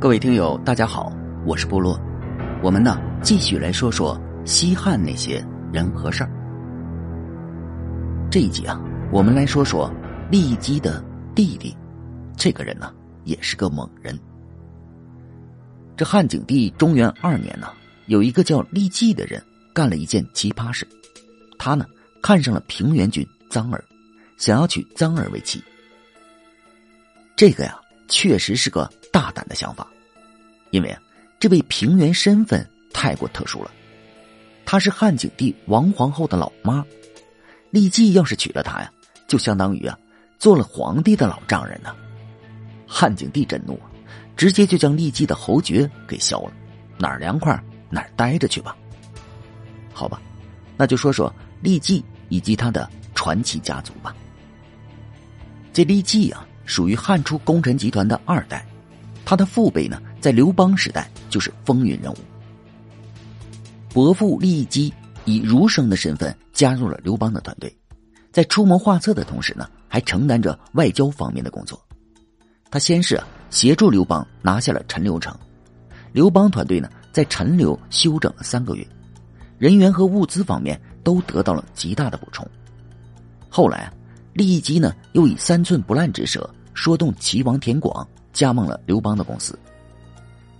各位听友，大家好，我是部落。我们呢继续来说说西汉那些人和事儿。这一集啊，我们来说说骊姬的弟弟。这个人呢，也是个猛人。这汉景帝中元二年呢，有一个叫骊姬的人干了一件奇葩事。他呢看上了平原君臧儿，想要娶臧儿为妻。这个呀。确实是个大胆的想法，因为啊，这位平原身份太过特殊了，她是汉景帝王皇后的老妈，骊姬要是娶了她呀，就相当于啊做了皇帝的老丈人呢。汉景帝震怒，直接就将骊姬的侯爵给削了，哪儿凉快哪儿待着去吧。好吧，那就说说骊姬以及他的传奇家族吧。这骊姬啊。属于汉初功臣集团的二代，他的父辈呢，在刘邦时代就是风云人物。伯父骊姬以儒生的身份加入了刘邦的团队，在出谋划策的同时呢，还承担着外交方面的工作。他先是协助刘邦拿下了陈留城，刘邦团队呢在陈留休整了三个月，人员和物资方面都得到了极大的补充。后来啊，骊姬呢又以三寸不烂之舌。说动齐王田广加盟了刘邦的公司，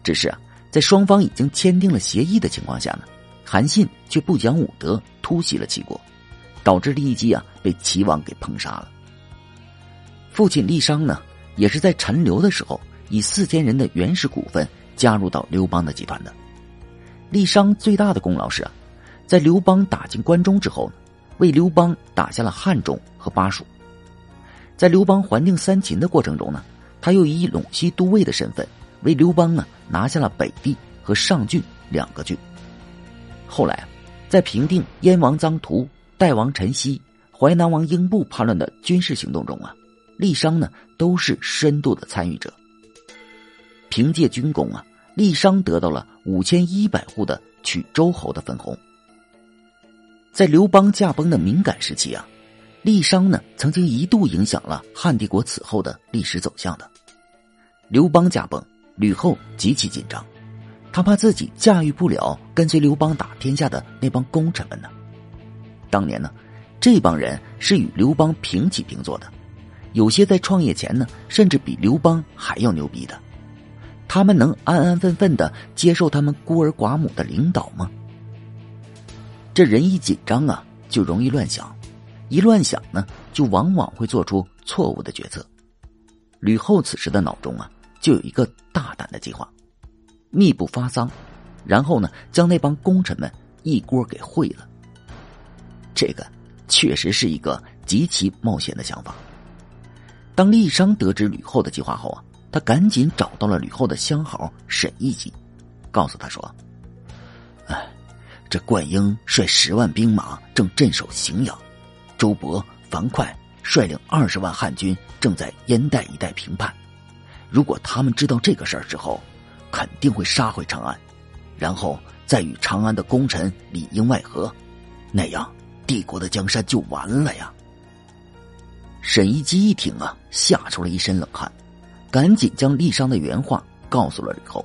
只是啊，在双方已经签订了协议的情况下呢，韩信却不讲武德，突袭了齐国，导致骊姬啊被齐王给烹杀了。父亲郦商呢，也是在陈留的时候以四千人的原始股份加入到刘邦的集团的。郦商最大的功劳是啊，在刘邦打进关中之后呢，为刘邦打下了汉中和巴蜀。在刘邦还定三秦的过程中呢，他又以陇西都尉的身份为刘邦呢拿下了北地和上郡两个郡。后来啊，在平定燕王臧荼、代王陈豨、淮南王英布叛乱的军事行动中啊，郦商呢都是深度的参与者。凭借军功啊，郦商得到了五千一百户的取周侯的分红。在刘邦驾崩的敏感时期啊。郦商呢，曾经一度影响了汉帝国此后的历史走向的。刘邦驾崩，吕后极其紧张，他怕自己驾驭不了跟随刘邦打天下的那帮功臣们呢。当年呢，这帮人是与刘邦平起平坐的，有些在创业前呢，甚至比刘邦还要牛逼的。他们能安安分分的接受他们孤儿寡母的领导吗？这人一紧张啊，就容易乱想。一乱想呢，就往往会做出错误的决策。吕后此时的脑中啊，就有一个大胆的计划：密不发丧，然后呢，将那帮功臣们一锅给烩了。这个确实是一个极其冒险的想法。当郦商得知吕后的计划后啊，他赶紧找到了吕后的相好沈亦基，告诉他说：“哎，这灌婴率十万兵马正镇守荥阳。”周勃、樊哙率领二十万汉军正在燕代一带平叛，如果他们知道这个事儿之后，肯定会杀回长安，然后再与长安的功臣里应外合，那样帝国的江山就完了呀。沈一基一听啊，吓出了一身冷汗，赶紧将郦商的原话告诉了吕后，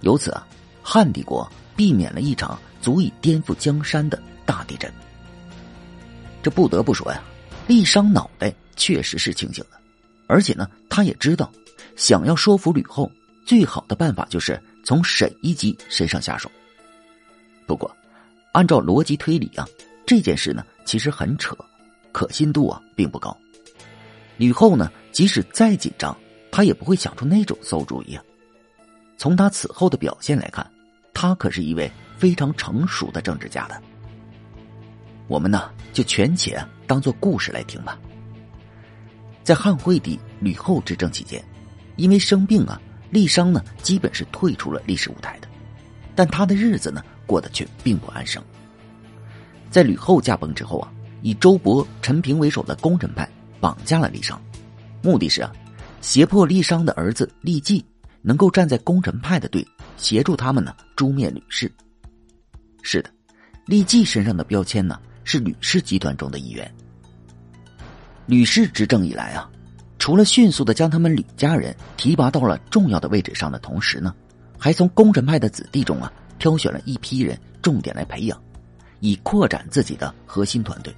由此啊，汉帝国避免了一场足以颠覆江山的大地震。这不得不说呀，郦商脑袋确实是清醒的，而且呢，他也知道，想要说服吕后，最好的办法就是从沈一基身上下手。不过，按照逻辑推理啊，这件事呢其实很扯，可信度啊并不高。吕后呢，即使再紧张，她也不会想出那种馊主意啊。从她此后的表现来看，她可是一位非常成熟的政治家的。我们呢，就全且当做故事来听吧。在汉惠帝吕后执政期间，因为生病啊，郦商呢基本是退出了历史舞台的，但他的日子呢过得却并不安生。在吕后驾崩之后啊，以周勃、陈平为首的功臣派绑架了郦商，目的是啊，胁迫郦商的儿子郦季能够站在功臣派的队，协助他们呢诛灭吕氏。是的，郦季身上的标签呢。是吕氏集团中的一员。吕氏执政以来啊，除了迅速的将他们吕家人提拔到了重要的位置上的同时呢，还从功臣派的子弟中啊挑选了一批人，重点来培养，以扩展自己的核心团队。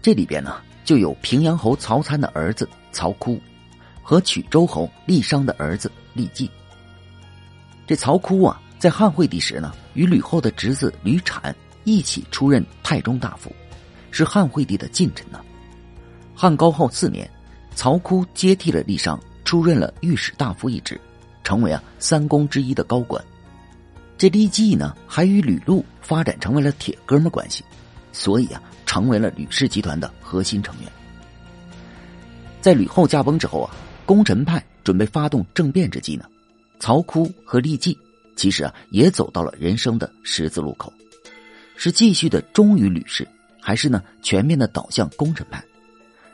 这里边呢，就有平阳侯曹参的儿子曹枯，和曲周侯郦商的儿子郦季。这曹枯啊，在汉惠帝时呢，与吕后的侄子吕产一起出任太中大夫，是汉惠帝的近臣呢。汉高后四年，曹枯接替了郦商，出任了御史大夫一职，成为啊三公之一的高官。这郦季呢，还与吕禄发展成为了铁哥们关系，所以啊。成为了吕氏集团的核心成员。在吕后驾崩之后啊，功臣派准备发动政变之际呢，曹枯和郦季其实啊也走到了人生的十字路口，是继续的忠于吕氏，还是呢全面的倒向功臣派？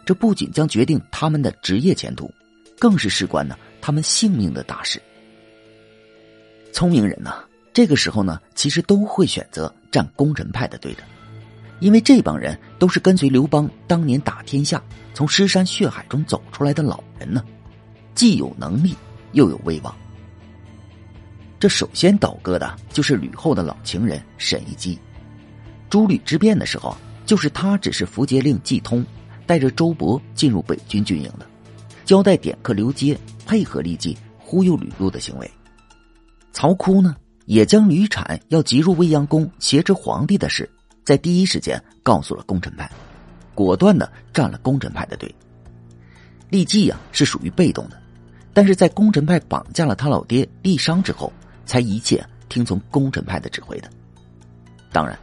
这不仅将决定他们的职业前途，更是事关呢他们性命的大事。聪明人呢，这个时候呢，其实都会选择站功臣派的队的。因为这帮人都是跟随刘邦当年打天下，从尸山血海中走出来的老人呢，既有能力又有威望。这首先倒戈的就是吕后的老情人沈一基。朱吕之变的时候，就是他指示符节令季通，带着周勃进入北军军营的，交代点客刘阶配合郦季忽悠吕禄的行为。曹窟呢，也将吕产要急入未央宫挟持皇帝的事。在第一时间告诉了功臣派，果断的站了功臣派的队。郦季呀是属于被动的，但是在功臣派绑架了他老爹郦商之后，才一切听从功臣派的指挥的。当然，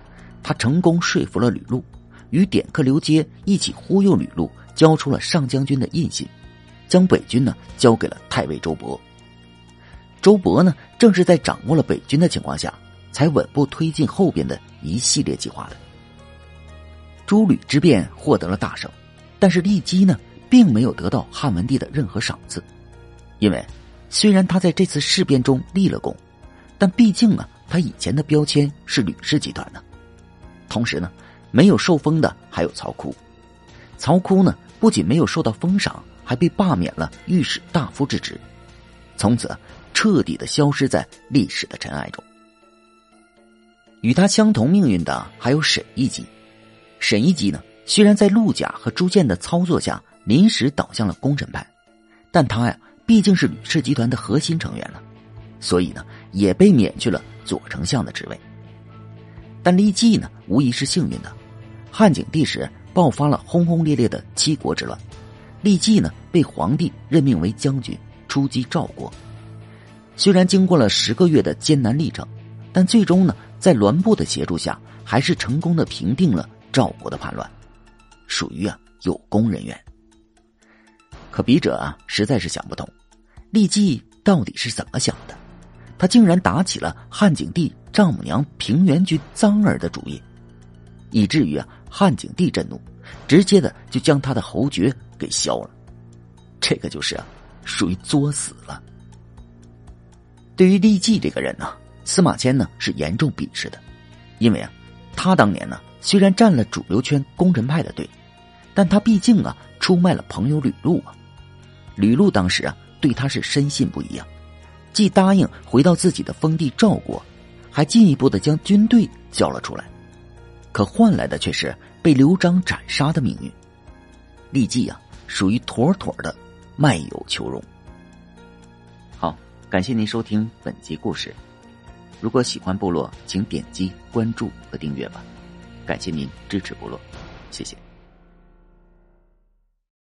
他成功说服了吕禄，与点客刘阶一起忽悠吕禄，交出了上将军的印信，将北军呢交给了太尉周勃。周勃呢正是在掌握了北军的情况下。才稳步推进后边的一系列计划的。诸吕之变获得了大胜，但是郦基呢，并没有得到汉文帝的任何赏赐，因为虽然他在这次事变中立了功，但毕竟呢，他以前的标签是吕氏集团呢。同时呢，没有受封的还有曹枯，曹枯呢，不仅没有受到封赏，还被罢免了御史大夫之职，从此彻底的消失在历史的尘埃中。与他相同命运的还有沈一基。沈一基呢，虽然在陆贾和朱建的操作下临时倒向了功臣派，但他呀毕竟是吕氏集团的核心成员呢，所以呢也被免去了左丞相的职位。但郦季呢无疑是幸运的，汉景帝时爆发了轰轰烈烈的七国之乱，郦季呢被皇帝任命为将军出击赵国。虽然经过了十个月的艰难历程，但最终呢。在栾布的协助下，还是成功的平定了赵国的叛乱，属于啊有功人员。可笔者啊实在是想不通，郦季到底是怎么想的？他竟然打起了汉景帝丈母娘平原君臧儿的主意，以至于啊汉景帝震怒，直接的就将他的侯爵给削了。这个就是啊属于作死了。对于郦季这个人呢？司马迁呢是严重鄙视的，因为啊，他当年呢虽然占了主流圈功臣派的队，但他毕竟啊出卖了朋友吕禄啊。吕禄当时啊对他是深信不疑啊，既答应回到自己的封地赵国，还进一步的将军队叫了出来，可换来的却是被刘璋斩杀的命运。立季啊属于妥妥的卖友求荣。好，感谢您收听本集故事。如果喜欢部落，请点击关注和订阅吧，感谢您支持部落，谢谢。